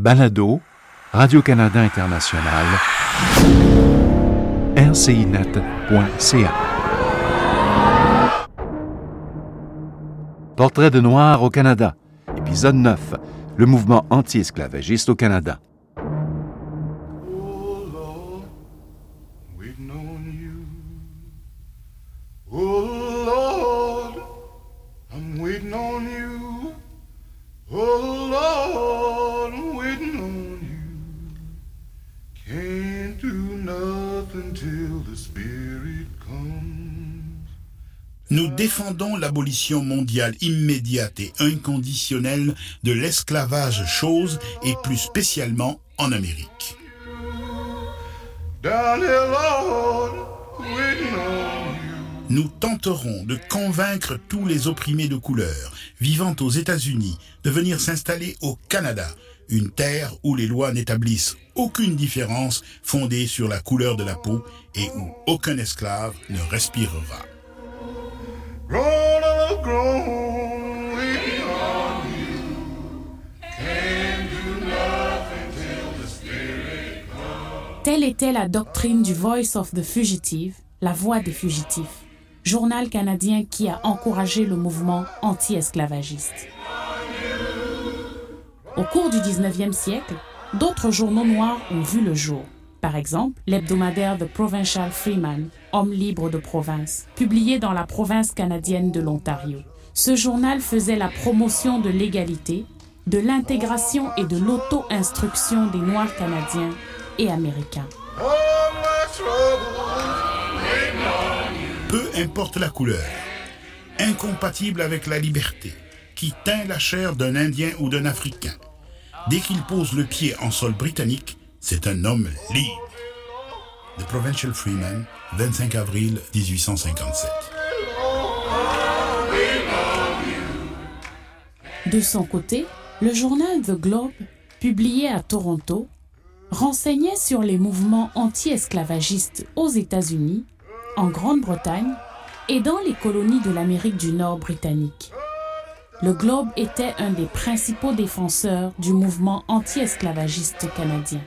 Balado, Radio-Canada International, rcinet.ca. Portrait de Noir au Canada, épisode 9, le mouvement anti-esclavagiste au Canada. Nous défendons l'abolition mondiale immédiate et inconditionnelle de l'esclavage chose et plus spécialement en Amérique. Nous tenterons de convaincre tous les opprimés de couleur vivant aux États-Unis de venir s'installer au Canada, une terre où les lois n'établissent aucune différence fondée sur la couleur de la peau et où aucun esclave ne respirera. Telle était la doctrine du Voice of the Fugitive, la voix des fugitifs, journal canadien qui a encouragé le mouvement anti-esclavagiste. Au cours du 19e siècle, d'autres journaux noirs ont vu le jour. Par exemple, l'hebdomadaire The Provincial Freeman, homme libre de province, publié dans la province canadienne de l'Ontario. Ce journal faisait la promotion de l'égalité, de l'intégration et de l'auto-instruction des Noirs canadiens et américains. Peu importe la couleur, incompatible avec la liberté, qui teint la chair d'un Indien ou d'un Africain. Dès qu'il pose le pied en sol britannique, c'est un homme libre. The Provincial Freeman, 25 avril 1857. De son côté, le journal The Globe, publié à Toronto, renseignait sur les mouvements anti-esclavagistes aux États-Unis, en Grande-Bretagne et dans les colonies de l'Amérique du Nord britannique. Le Globe était un des principaux défenseurs du mouvement anti-esclavagiste canadien.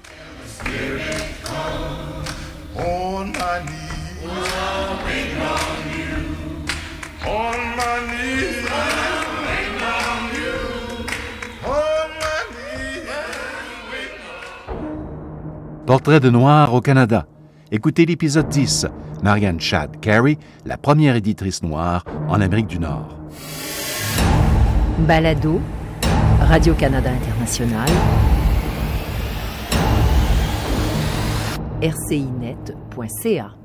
Portrait de Noir au Canada. Écoutez l'épisode 10. Marianne Chad Carey, la première éditrice noire en Amérique du Nord. Balado, Radio-Canada International, rcinet.ca